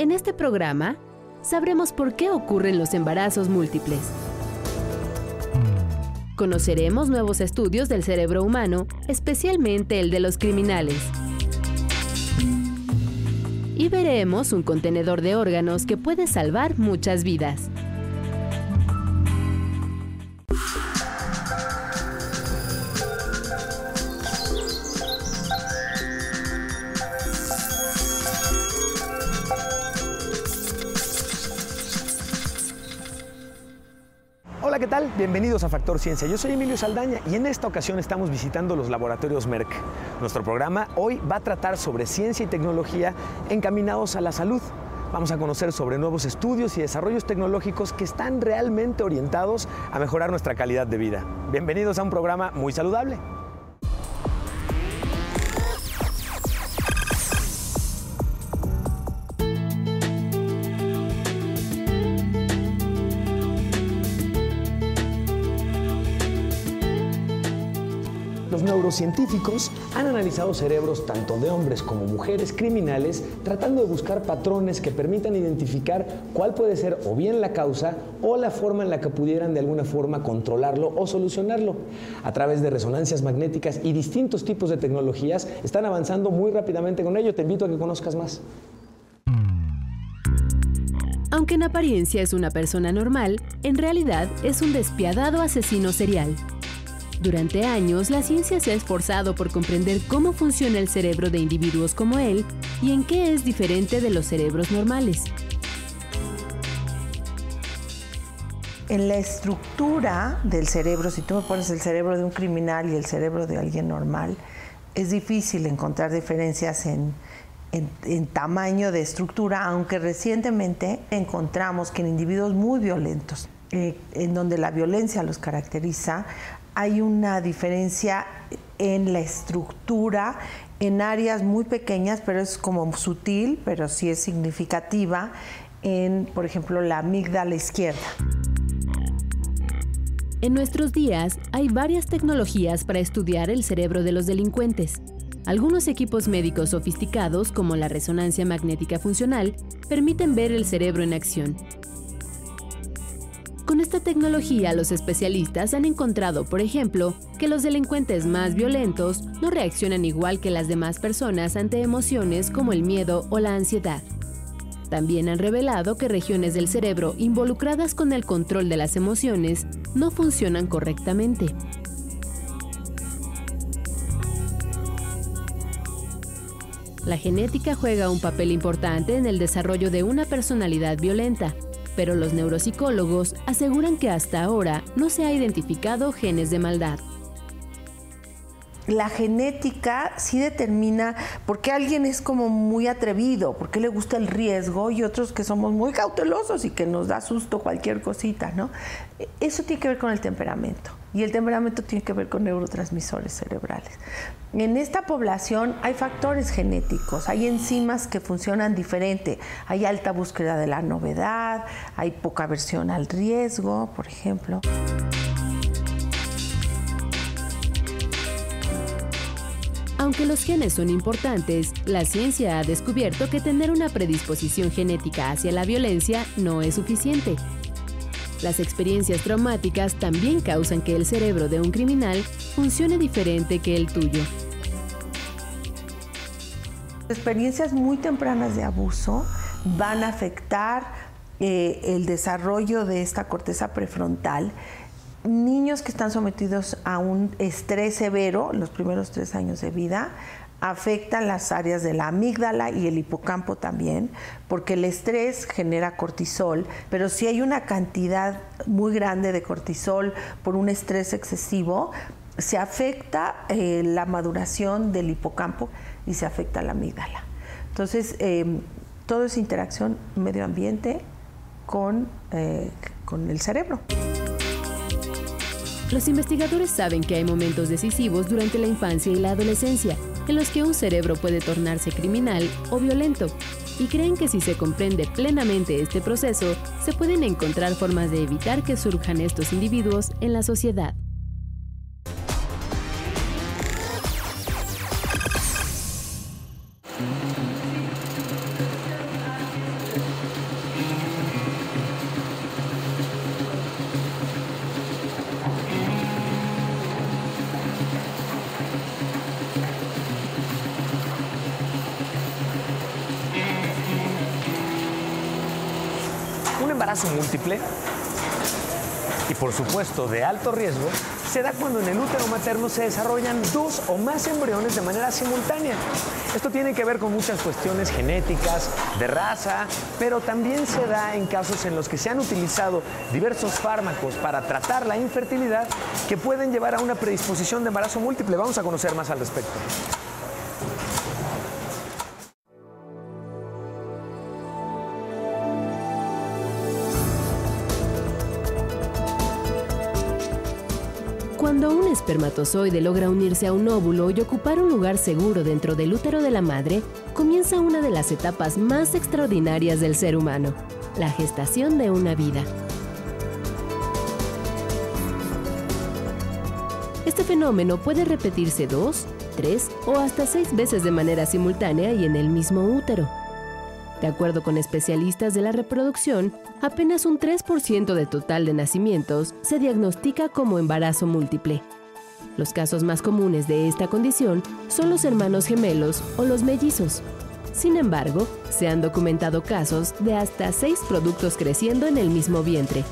En este programa sabremos por qué ocurren los embarazos múltiples. Conoceremos nuevos estudios del cerebro humano, especialmente el de los criminales. Y veremos un contenedor de órganos que puede salvar muchas vidas. Bienvenidos a Factor Ciencia. Yo soy Emilio Saldaña y en esta ocasión estamos visitando los laboratorios Merck. Nuestro programa hoy va a tratar sobre ciencia y tecnología encaminados a la salud. Vamos a conocer sobre nuevos estudios y desarrollos tecnológicos que están realmente orientados a mejorar nuestra calidad de vida. Bienvenidos a un programa muy saludable. Científicos han analizado cerebros tanto de hombres como mujeres criminales tratando de buscar patrones que permitan identificar cuál puede ser o bien la causa o la forma en la que pudieran de alguna forma controlarlo o solucionarlo. A través de resonancias magnéticas y distintos tipos de tecnologías están avanzando muy rápidamente con ello. Te invito a que conozcas más. Aunque en apariencia es una persona normal, en realidad es un despiadado asesino serial. Durante años, la ciencia se ha esforzado por comprender cómo funciona el cerebro de individuos como él y en qué es diferente de los cerebros normales. En la estructura del cerebro, si tú me pones el cerebro de un criminal y el cerebro de alguien normal, es difícil encontrar diferencias en, tamaño de estructura, aunque recientemente encontramos que en individuos muy violentos, eh, en donde la violencia los caracteriza, hay una diferencia en la estructura, en áreas muy pequeñas, pero es como sutil, pero sí es significativa, en, por ejemplo, la amígdala izquierda. En nuestros días hay varias tecnologías para estudiar el cerebro de los delincuentes. Algunos equipos médicos sofisticados, como la resonancia magnética funcional, permiten ver el cerebro en acción esta tecnología, los especialistas han encontrado, por ejemplo, que los delincuentes más violentos no reaccionan igual que las demás personas ante emociones como el miedo o la ansiedad. También han revelado que regiones del cerebro involucradas con el control de las emociones no funcionan correctamente. La genética juega un papel importante en el desarrollo de una personalidad violenta, pero los neuropsicólogos aseguran que hasta ahora no se ha identificado genes de maldad. La genética sí determina por qué alguien es como muy atrevido, por qué le gusta el riesgo y otros que somos muy cautelosos y que nos da susto cualquier cosita, ¿no? Eso tiene que ver con el temperamento y el temperamento tiene que ver con neurotransmisores cerebrales. En esta población hay factores genéticos, hay enzimas que funcionan diferente, hay alta búsqueda de la novedad, hay poca aversión al riesgo, por ejemplo. Aunque los genes son importantes, la ciencia ha descubierto que tener una predisposición genética hacia la violencia no es suficiente. Las experiencias traumáticas también causan que el cerebro de un criminal funcione diferente que el tuyo. Experiencias muy tempranas de abuso van a afectar eh, el desarrollo de esta corteza prefrontal. Niños que están sometidos a un estrés severo los primeros tres años de vida afectan las áreas de la amígdala y el hipocampo también, porque el estrés genera cortisol, pero si hay una cantidad muy grande de cortisol por un estrés excesivo, se afecta eh, la maduración del hipocampo y se afecta la amígdala. Entonces, eh, todo es interacción medio ambiente con, eh, con el cerebro. Los investigadores saben que hay momentos decisivos durante la infancia y la adolescencia en los que un cerebro puede tornarse criminal o violento, y creen que si se comprende plenamente este proceso, se pueden encontrar formas de evitar que surjan estos individuos en la sociedad. Embarazo múltiple y por supuesto de alto riesgo se da cuando en el útero materno se desarrollan dos o más embriones de manera simultánea. Esto tiene que ver con muchas cuestiones genéticas, de raza, pero también se da en casos en los que se han utilizado diversos fármacos para tratar la infertilidad que pueden llevar a una predisposición de embarazo múltiple. Vamos a conocer más al respecto. Espermatozoide logra unirse a un óvulo y ocupar un lugar seguro dentro del útero de la madre, comienza una de las etapas más extraordinarias del ser humano, la gestación de una vida. Este fenómeno puede repetirse dos, tres o hasta seis veces de manera simultánea y en el mismo útero. De acuerdo con especialistas de la reproducción, apenas un 3% del total de nacimientos se diagnostica como embarazo múltiple. Los casos más comunes de esta condición son los hermanos gemelos o los mellizos. Sin embargo, se han documentado casos de hasta seis productos creciendo en el mismo vientre.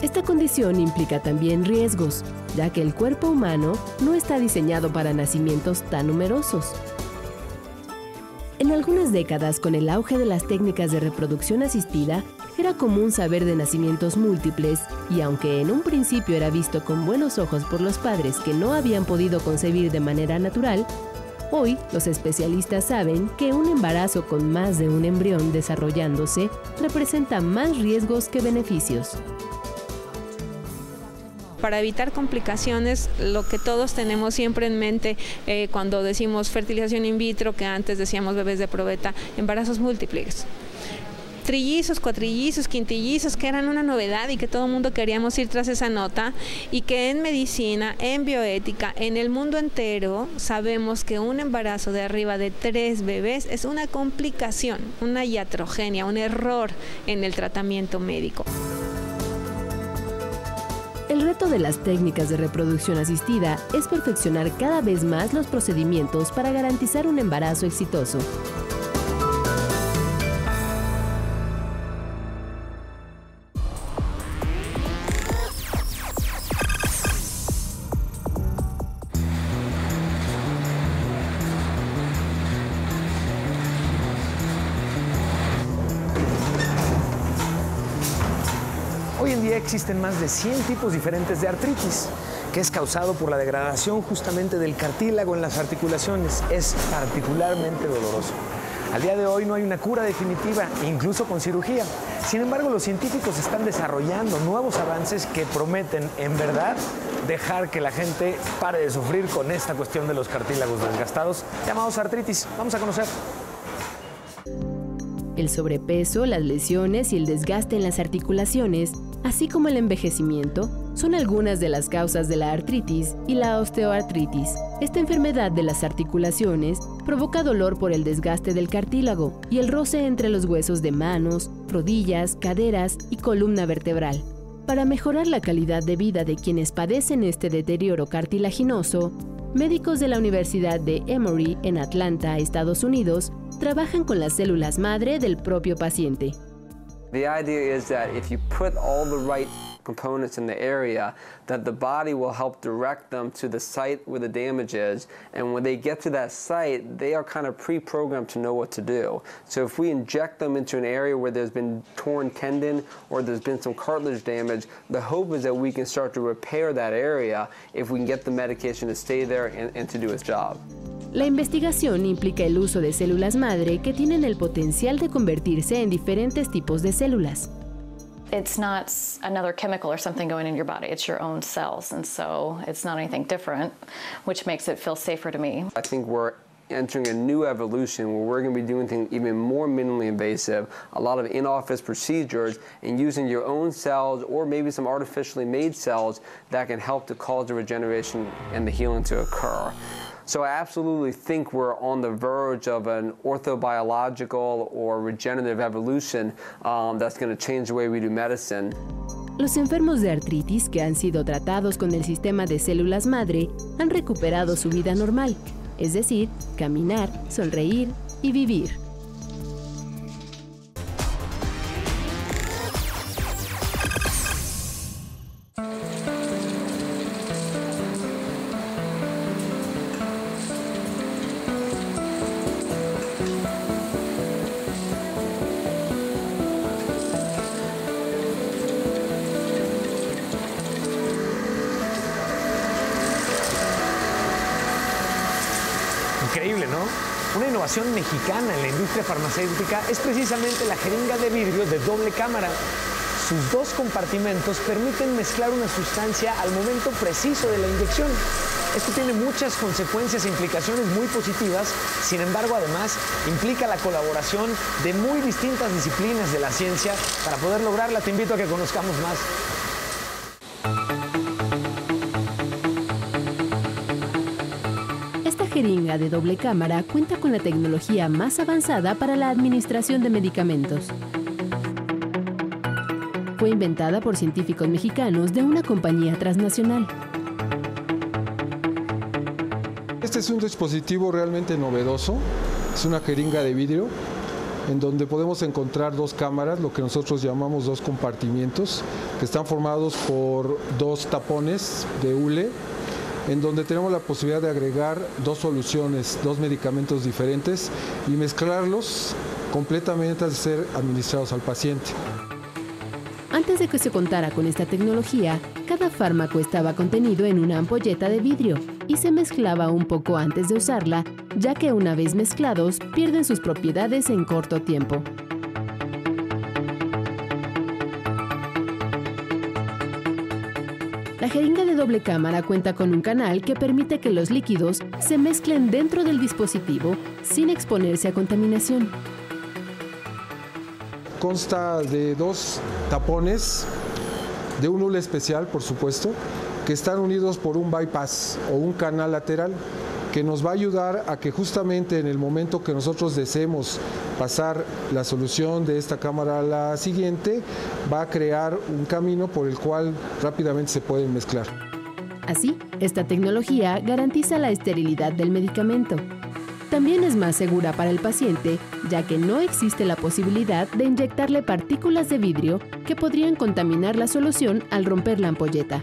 Esta condición implica también riesgos, ya que el cuerpo humano no está diseñado para nacimientos tan numerosos. En algunas décadas, con el auge de las técnicas de reproducción asistida, era común saber de nacimientos múltiples y aunque en un principio era visto con buenos ojos por los padres que no habían podido concebir de manera natural, hoy los especialistas saben que un embarazo con más de un embrión desarrollándose representa más riesgos que beneficios. Para evitar complicaciones, lo que todos tenemos siempre en mente eh, cuando decimos fertilización in vitro, que antes decíamos bebés de probeta, embarazos múltiples trillizos, cuatrillizos, quintillizos, que eran una novedad y que todo el mundo queríamos ir tras esa nota, y que en medicina, en bioética, en el mundo entero, sabemos que un embarazo de arriba de tres bebés es una complicación, una iatrogenia, un error en el tratamiento médico. El reto de las técnicas de reproducción asistida es perfeccionar cada vez más los procedimientos para garantizar un embarazo exitoso. Existen más de 100 tipos diferentes de artritis, que es causado por la degradación justamente del cartílago en las articulaciones. Es particularmente doloroso. Al día de hoy no hay una cura definitiva, incluso con cirugía. Sin embargo, los científicos están desarrollando nuevos avances que prometen, en verdad, dejar que la gente pare de sufrir con esta cuestión de los cartílagos desgastados, llamados artritis. Vamos a conocer. El sobrepeso, las lesiones y el desgaste en las articulaciones así como el envejecimiento, son algunas de las causas de la artritis y la osteoartritis. Esta enfermedad de las articulaciones provoca dolor por el desgaste del cartílago y el roce entre los huesos de manos, rodillas, caderas y columna vertebral. Para mejorar la calidad de vida de quienes padecen este deterioro cartilaginoso, médicos de la Universidad de Emory en Atlanta, Estados Unidos, trabajan con las células madre del propio paciente. The idea is that if you put all the right components in the area, that the body will help direct them to the site where the damage is. And when they get to that site, they are kind of pre-programmed to know what to do. So if we inject them into an area where there's been torn tendon or there's been some cartilage damage, the hope is that we can start to repair that area if we can get the medication to stay there and, and to do its job. La investigación implica el uso de células madre que tienen el potencial de convertirse en diferentes tipos de células. It's not another chemical or something going in your body. It's your own cells, and so it's not anything different, which makes it feel safer to me. I think we're entering a new evolution where we're going to be doing things even more minimally invasive, a lot of in-office procedures, and using your own cells or maybe some artificially made cells that can help to cause the regeneration and the healing to occur. So I absolutely think we're on the verge of an orthobiological or regenerative evolution um, that's going to change the way we do medicine. Los enfermos de artritis que han sido tratados con el sistema de células madre han recuperado su vida normal, es decir, caminar, sonreír y vivir. Mexicana en la industria farmacéutica es precisamente la jeringa de vidrio de doble cámara. Sus dos compartimentos permiten mezclar una sustancia al momento preciso de la inyección. Esto tiene muchas consecuencias e implicaciones muy positivas, sin embargo además implica la colaboración de muy distintas disciplinas de la ciencia para poder lograrla. Te invito a que conozcamos más. De doble cámara cuenta con la tecnología más avanzada para la administración de medicamentos. Fue inventada por científicos mexicanos de una compañía transnacional. Este es un dispositivo realmente novedoso. Es una jeringa de vidrio en donde podemos encontrar dos cámaras, lo que nosotros llamamos dos compartimientos, que están formados por dos tapones de hule, en donde tenemos la posibilidad de agregar dos soluciones, dos medicamentos diferentes y mezclarlos completamente de ser administrados al paciente. Antes de que se contara con esta tecnología, cada fármaco estaba contenido en una ampolleta de vidrio y se mezclaba un poco antes de usarla, ya que una vez mezclados pierden sus propiedades en corto tiempo. La jeringa de doble cámara cuenta con un canal que permite que los líquidos se mezclen dentro del dispositivo sin exponerse a contaminación. Consta de dos tapones, de un hule especial, por supuesto, que están unidos por un bypass o un canal lateral que nos va a ayudar a que justamente en el momento que nosotros deseemos pasar la solución de esta cámara a la siguiente, va a crear un camino por el cual rápidamente se pueden mezclar. Así, esta tecnología garantiza la esterilidad del medicamento. También es más segura para el paciente, ya que no existe la posibilidad de inyectarle partículas de vidrio que podrían contaminar la solución al romper la ampolleta.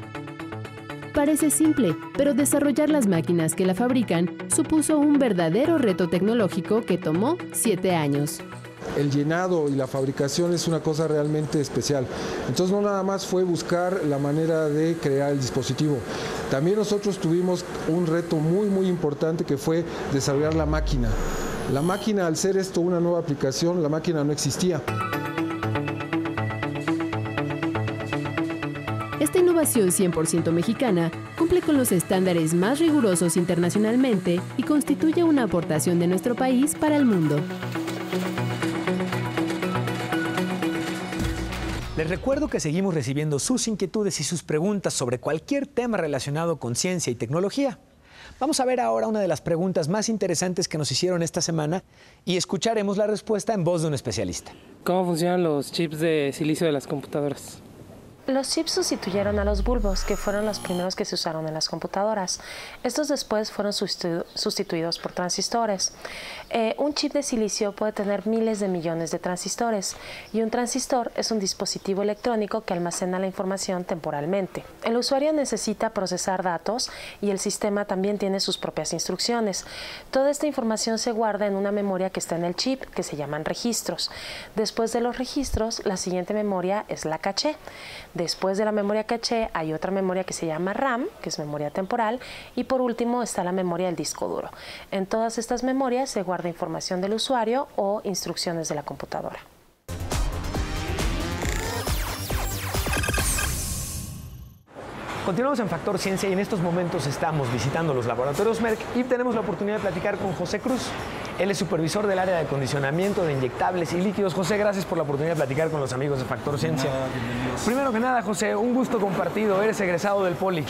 Parece simple, pero desarrollar las máquinas que la fabrican supuso un verdadero reto tecnológico que tomó siete años. El llenado y la fabricación es una cosa realmente especial. Entonces no nada más fue buscar la manera de crear el dispositivo. También nosotros tuvimos un reto muy muy importante que fue desarrollar la máquina. La máquina, al ser esto una nueva aplicación, la máquina no existía. Esta innovación 100% mexicana cumple con los estándares más rigurosos internacionalmente y constituye una aportación de nuestro país para el mundo. Les recuerdo que seguimos recibiendo sus inquietudes y sus preguntas sobre cualquier tema relacionado con ciencia y tecnología. Vamos a ver ahora una de las preguntas más interesantes que nos hicieron esta semana y escucharemos la respuesta en voz de un especialista. ¿Cómo funcionan los chips de silicio de las computadoras? Los chips sustituyeron a los bulbos, que fueron los primeros que se usaron en las computadoras. Estos después fueron sustituidos por transistores. Eh, un chip de silicio puede tener miles de millones de transistores y un transistor es un dispositivo electrónico que almacena la información temporalmente. El usuario necesita procesar datos y el sistema también tiene sus propias instrucciones. Toda esta información se guarda en una memoria que está en el chip, que se llaman registros. Después de los registros, la siguiente memoria es la caché. Después de la memoria caché hay otra memoria que se llama RAM, que es memoria temporal, y por último está la memoria del disco duro. En todas estas memorias se guarda información del usuario o instrucciones de la computadora. Continuamos en Factor Ciencia y en estos momentos estamos visitando los laboratorios Merck y tenemos la oportunidad de platicar con José Cruz. Él es supervisor del área de acondicionamiento de inyectables y líquidos. José, gracias por la oportunidad de platicar con los amigos de Factor Ciencia. Primero que nada, José, un gusto compartido. Eres egresado del Poli.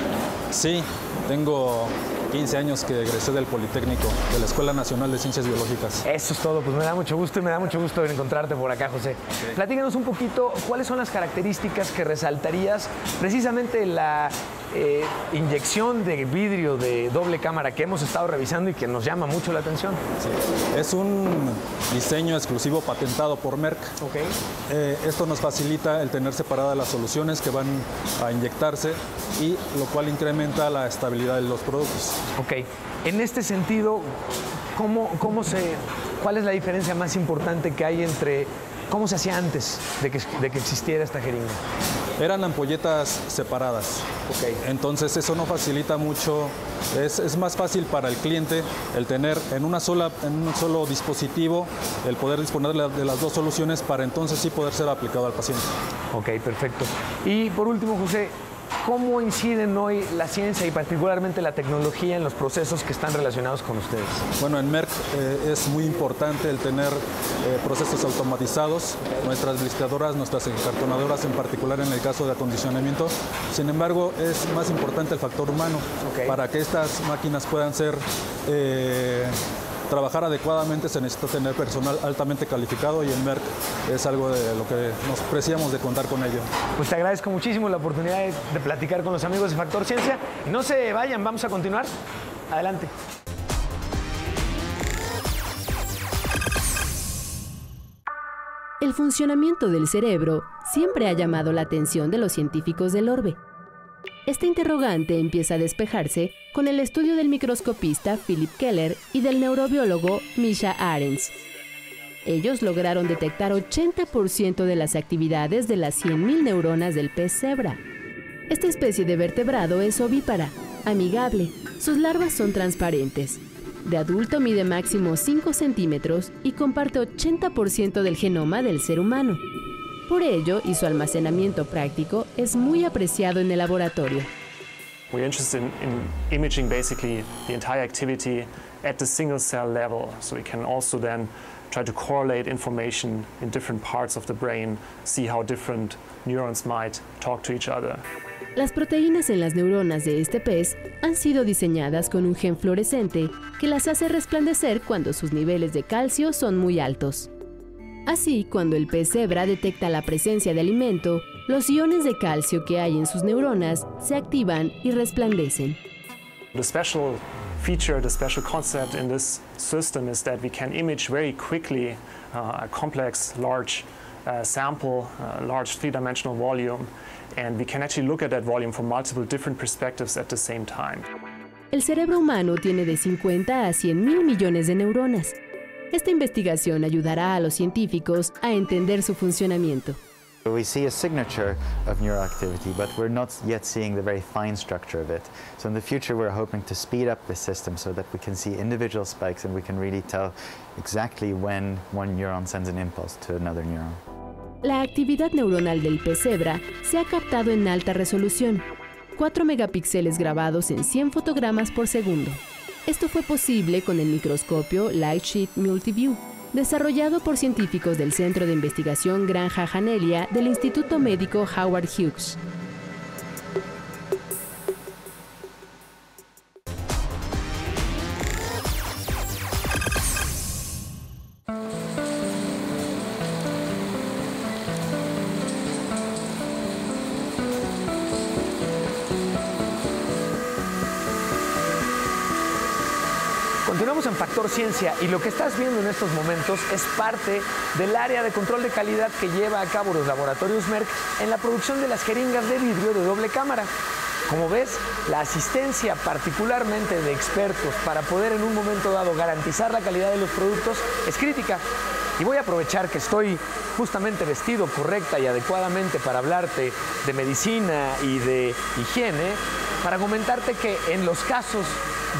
Sí, tengo 15 años que egresé del Politécnico, de la Escuela Nacional de Ciencias Biológicas. Eso es todo, pues me da mucho gusto y me da mucho gusto encontrarte por acá, José. Platícanos un poquito cuáles son las características que resaltarías precisamente la eh, inyección de vidrio de doble cámara que hemos estado revisando y que nos llama mucho la atención. Es un diseño exclusivo patentado por Merck. Okay. Eh, esto nos facilita el tener separadas las soluciones que van a inyectarse y lo cual incrementa la estabilidad de los productos. Ok. En este sentido, ¿cómo, cómo se, ¿cuál es la diferencia más importante que hay entre ¿Cómo se hacía antes de que, de que existiera esta jeringa? Eran ampolletas separadas. Ok. Entonces eso no facilita mucho, es, es, más fácil para el cliente el tener en, una sola, en un solo dispositivo el poder disponer de las dos soluciones para entonces sí poder ser aplicado al paciente. Ok, perfecto. Y por último, José, ¿Cómo inciden hoy la ciencia y particularmente la tecnología en los procesos que están relacionados con ustedes? Bueno, en Merck eh, es muy importante el tener eh, procesos automatizados, nuestras blistadoras, nuestras encartonadoras en particular en el caso de acondicionamiento. Sin embargo, es más importante el factor humano para que estas máquinas puedan ser eh, trabajar adecuadamente se necesita tener personal altamente calificado y en Merck es algo de lo que nos preciamos de contar con ello. Pues te agradezco muchísimo la oportunidad de, de platicar con los amigos de Factor Ciencia. No se vayan, vamos a continuar. Adelante. El funcionamiento del cerebro siempre ha llamado la atención de los científicos del orbe. Este interrogante empieza a despejarse con el estudio del microscopista Philip Keller y del neurobiólogo Misha Arens. Ellos lograron detectar 80% de las actividades de las 100.000 neuronas del pez cebra. Esta especie de vertebrado es ovípara, amigable, sus larvas son transparentes. De adulto mide máximo 5 centímetros y comparte 80% del genoma del ser humano. Por ello, y su almacenamiento práctico es muy apreciado en el laboratorio. We're interested in, in imaging basically the entire activity at the single cell level, so we can also then try to correlate information in different parts of the brain, see how different neurons might talk to each other. Las proteínas en las neuronas de este pez han sido diseñadas con un gen fluorescente que las hace resplandecer cuando sus niveles de calcio son muy altos. Así, cuando el pez cebra detecta la presencia de alimento, los iones de calcio que hay en sus neuronas se activan y resplandecen. The special feature, the special concept in this system is that we can image very quickly uh, a complex, large uh, sample, uh, large three-dimensional volume, and we can actually look at that volume from multiple different perspectives at the same time. El cerebro humano tiene de 50 a 100 mil millones de neuronas. Esta investigación ayudará a los científicos a entender su funcionamiento. We see a signature of neural activity, but we're not yet seeing the very fine structure of it. So in the future, we're hoping to speed up the system so that we can see individual spikes and we can really tell exactly when one neuron sends an impulse to another neuron. La actividad neuronal del pez cebra se ha captado en alta resolución, 4 megapíxeles grabados en 100 fotogramas por segundo. Esto fue posible con el microscopio Lightsheet Multiview, desarrollado por científicos del Centro de Investigación Granja Janelia del Instituto Médico Howard Hughes. Factor Ciencia y lo que estás viendo en estos momentos es parte del área de control de calidad que lleva a cabo los laboratorios Merck en la producción de las jeringas de vidrio de doble cámara. Como ves, la asistencia particularmente de expertos para poder en un momento dado garantizar la calidad de los productos es crítica. Y voy a aprovechar que estoy justamente vestido correcta y adecuadamente para hablarte de medicina y de higiene, para comentarte que en los casos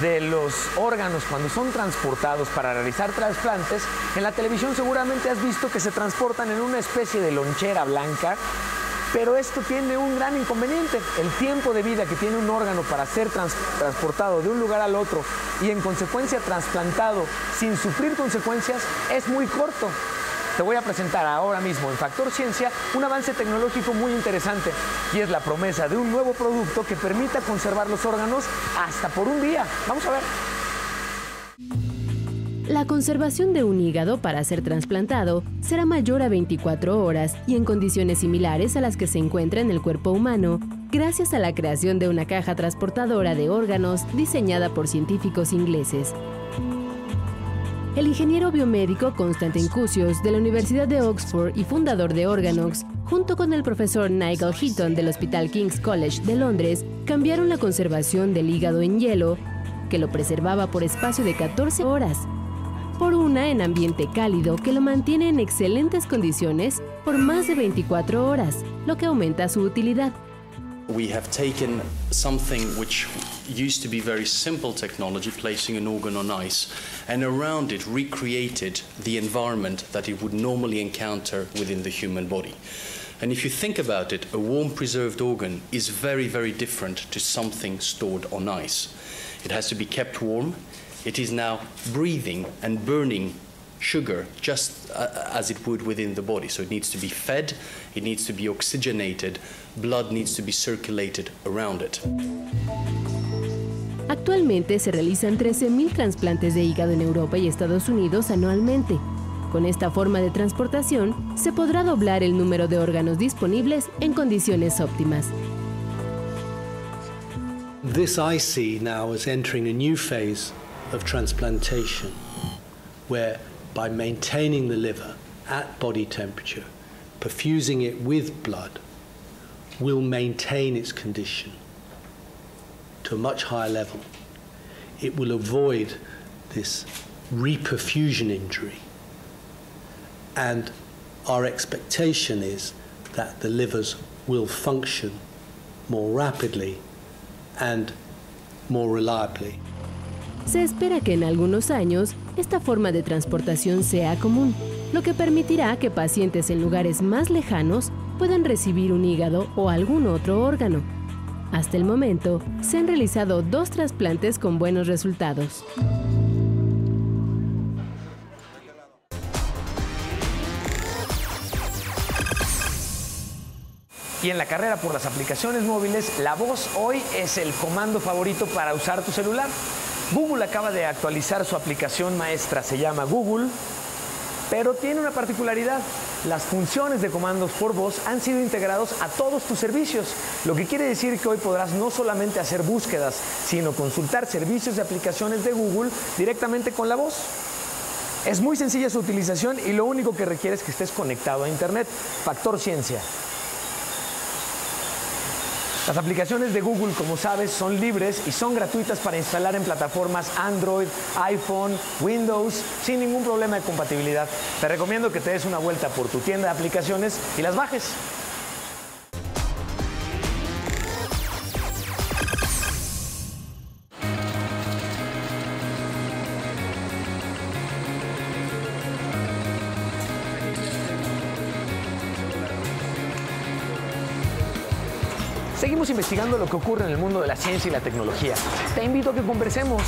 de los órganos cuando son transportados para realizar trasplantes, en la televisión seguramente has visto que se transportan en una especie de lonchera blanca, pero esto tiene un gran inconveniente. El tiempo de vida que tiene un órgano para ser trans transportado de un lugar al otro y en consecuencia trasplantado sin sufrir consecuencias es muy corto. Te voy a presentar ahora mismo en Factor Ciencia un avance tecnológico muy interesante y es la promesa de un nuevo producto que permita conservar los órganos hasta por un día. Vamos a ver. La conservación de un hígado para ser trasplantado será mayor a 24 horas y en condiciones similares a las que se encuentra en el cuerpo humano, gracias a la creación de una caja transportadora de órganos diseñada por científicos ingleses. El ingeniero biomédico Constantin Cusios de la Universidad de Oxford y fundador de Organox, junto con el profesor Nigel Heaton del Hospital King's College de Londres, cambiaron la conservación del hígado en hielo, que lo preservaba por espacio de 14 horas. por una en ambiente cálido que lo mantiene en excelentes condiciones por más de 24 horas, lo que aumenta su utilidad. We have taken something which used to be very simple technology, placing an organ on ice, and around it recreated the environment that it would normally encounter within the human body. And if you think about it, a warm preserved organ is very, very different to something stored on ice. It has to be kept warm. It is now breathing and burning sugar just uh, as it would within the body. So it needs to be fed, it needs to be oxygenated, blood needs to be circulated around it. Actualmente se realizan 13.000 trasplantes de hígado en Europa y Estados Unidos anualmente. Con esta forma de transportación se podrá doblar el número de órganos disponibles en condiciones óptimas. This I see now as entering a new phase of transplantation, where by maintaining the liver at body temperature, perfusing it with blood, will maintain its condition to a much higher level. It will avoid this reperfusion injury. And our expectation is that the livers will function more rapidly and more reliably. Se espera que en algunos años esta forma de transportación sea común, lo que permitirá que pacientes en lugares más lejanos puedan recibir un hígado o algún otro órgano. Hasta el momento, se han realizado dos trasplantes con buenos resultados. Y en la carrera por las aplicaciones móviles, la voz hoy es el comando favorito para usar tu celular. Google acaba de actualizar su aplicación maestra, se llama Google, pero tiene una particularidad. Las funciones de comandos por voz han sido integrados a todos tus servicios, lo que quiere decir que hoy podrás no solamente hacer búsquedas, sino consultar servicios de aplicaciones de Google directamente con la voz. Es muy sencilla su utilización y lo único que requiere es que estés conectado a Internet. Factor Ciencia. Las aplicaciones de Google, como sabes, son libres y son gratuitas para instalar en plataformas Android, iPhone, Windows, sin ningún problema de compatibilidad. Te recomiendo que te des una vuelta por tu tienda de aplicaciones y las bajes. Seguimos investigando lo que ocurre en el mundo de la ciencia y la tecnología. Te invito a que conversemos.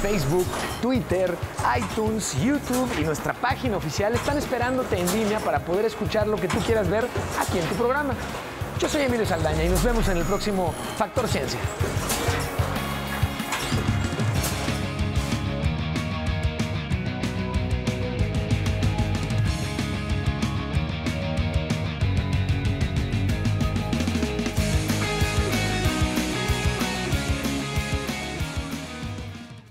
Facebook, Twitter, iTunes, YouTube y nuestra página oficial están esperándote en línea para poder escuchar lo que tú quieras ver aquí en tu programa. Yo soy Emilio Saldaña y nos vemos en el próximo Factor Ciencia.